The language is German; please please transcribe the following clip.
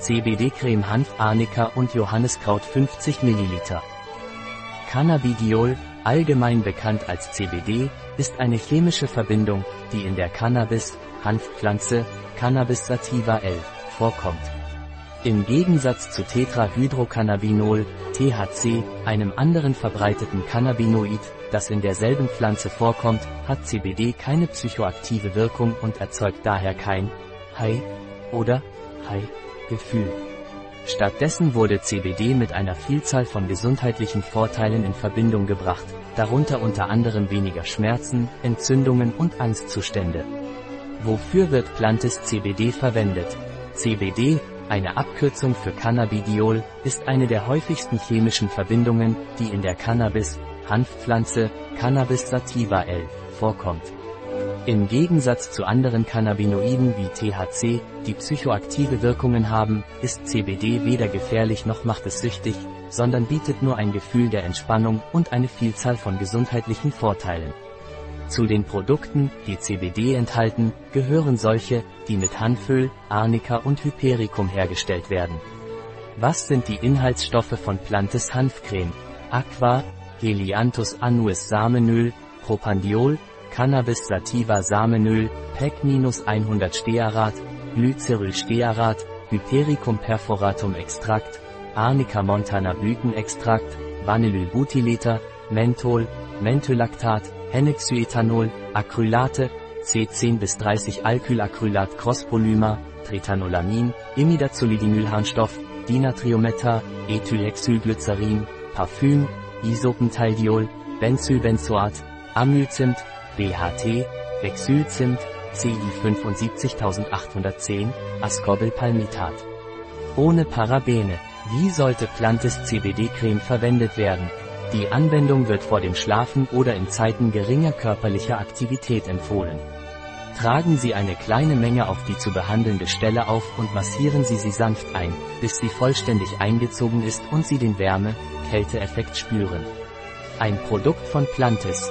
CBD-Creme Hanf Arnika und Johanniskraut 50 ml. Cannabidiol, allgemein bekannt als CBD, ist eine chemische Verbindung, die in der Cannabis, Hanfpflanze, Cannabis sativa L, vorkommt. Im Gegensatz zu Tetrahydrocannabinol, THC, einem anderen verbreiteten Cannabinoid, das in derselben Pflanze vorkommt, hat CBD keine psychoaktive Wirkung und erzeugt daher kein High oder High Gefühl. Stattdessen wurde CBD mit einer Vielzahl von gesundheitlichen Vorteilen in Verbindung gebracht, darunter unter anderem weniger Schmerzen, Entzündungen und Angstzustände. Wofür wird Plantes CBD verwendet? CBD, eine Abkürzung für Cannabidiol, ist eine der häufigsten chemischen Verbindungen, die in der Cannabis, Hanfpflanze, Cannabis sativa L, vorkommt. Im Gegensatz zu anderen Cannabinoiden wie THC, die psychoaktive Wirkungen haben, ist CBD weder gefährlich noch macht es süchtig, sondern bietet nur ein Gefühl der Entspannung und eine Vielzahl von gesundheitlichen Vorteilen. Zu den Produkten, die CBD enthalten, gehören solche, die mit Hanföl, Arnika und Hypericum hergestellt werden. Was sind die Inhaltsstoffe von Plantes Hanfcreme? Aqua, Helianthus annuus Samenöl, Propandiol, Cannabis sativa Samenöl, PEC-100 Stearat, Glyceryl Stearat, Hypericum perforatum Extrakt, Arnica montana Blütenextrakt, Vanillylbutyleter, Menthol, Mentholactat, Hennexyethanol, Acrylate, C10 bis 30 Alkylacrylat Crosspolymer, Tretanolamin, Imidazolidinylharnstoff, Dinatriometer, Ethylhexylglycerin, Parfüm, Isopentaldiol, Benzylbenzoat, Amylzimt, BHT, Vexylzimt, CI 75810, Ascorbylpalmitat. Ohne Parabene. Wie sollte Plantes CBD-Creme verwendet werden? Die Anwendung wird vor dem Schlafen oder in Zeiten geringer körperlicher Aktivität empfohlen. Tragen Sie eine kleine Menge auf die zu behandelnde Stelle auf und massieren Sie sie sanft ein, bis sie vollständig eingezogen ist und Sie den Wärme-Kälte-Effekt spüren. Ein Produkt von Plantis,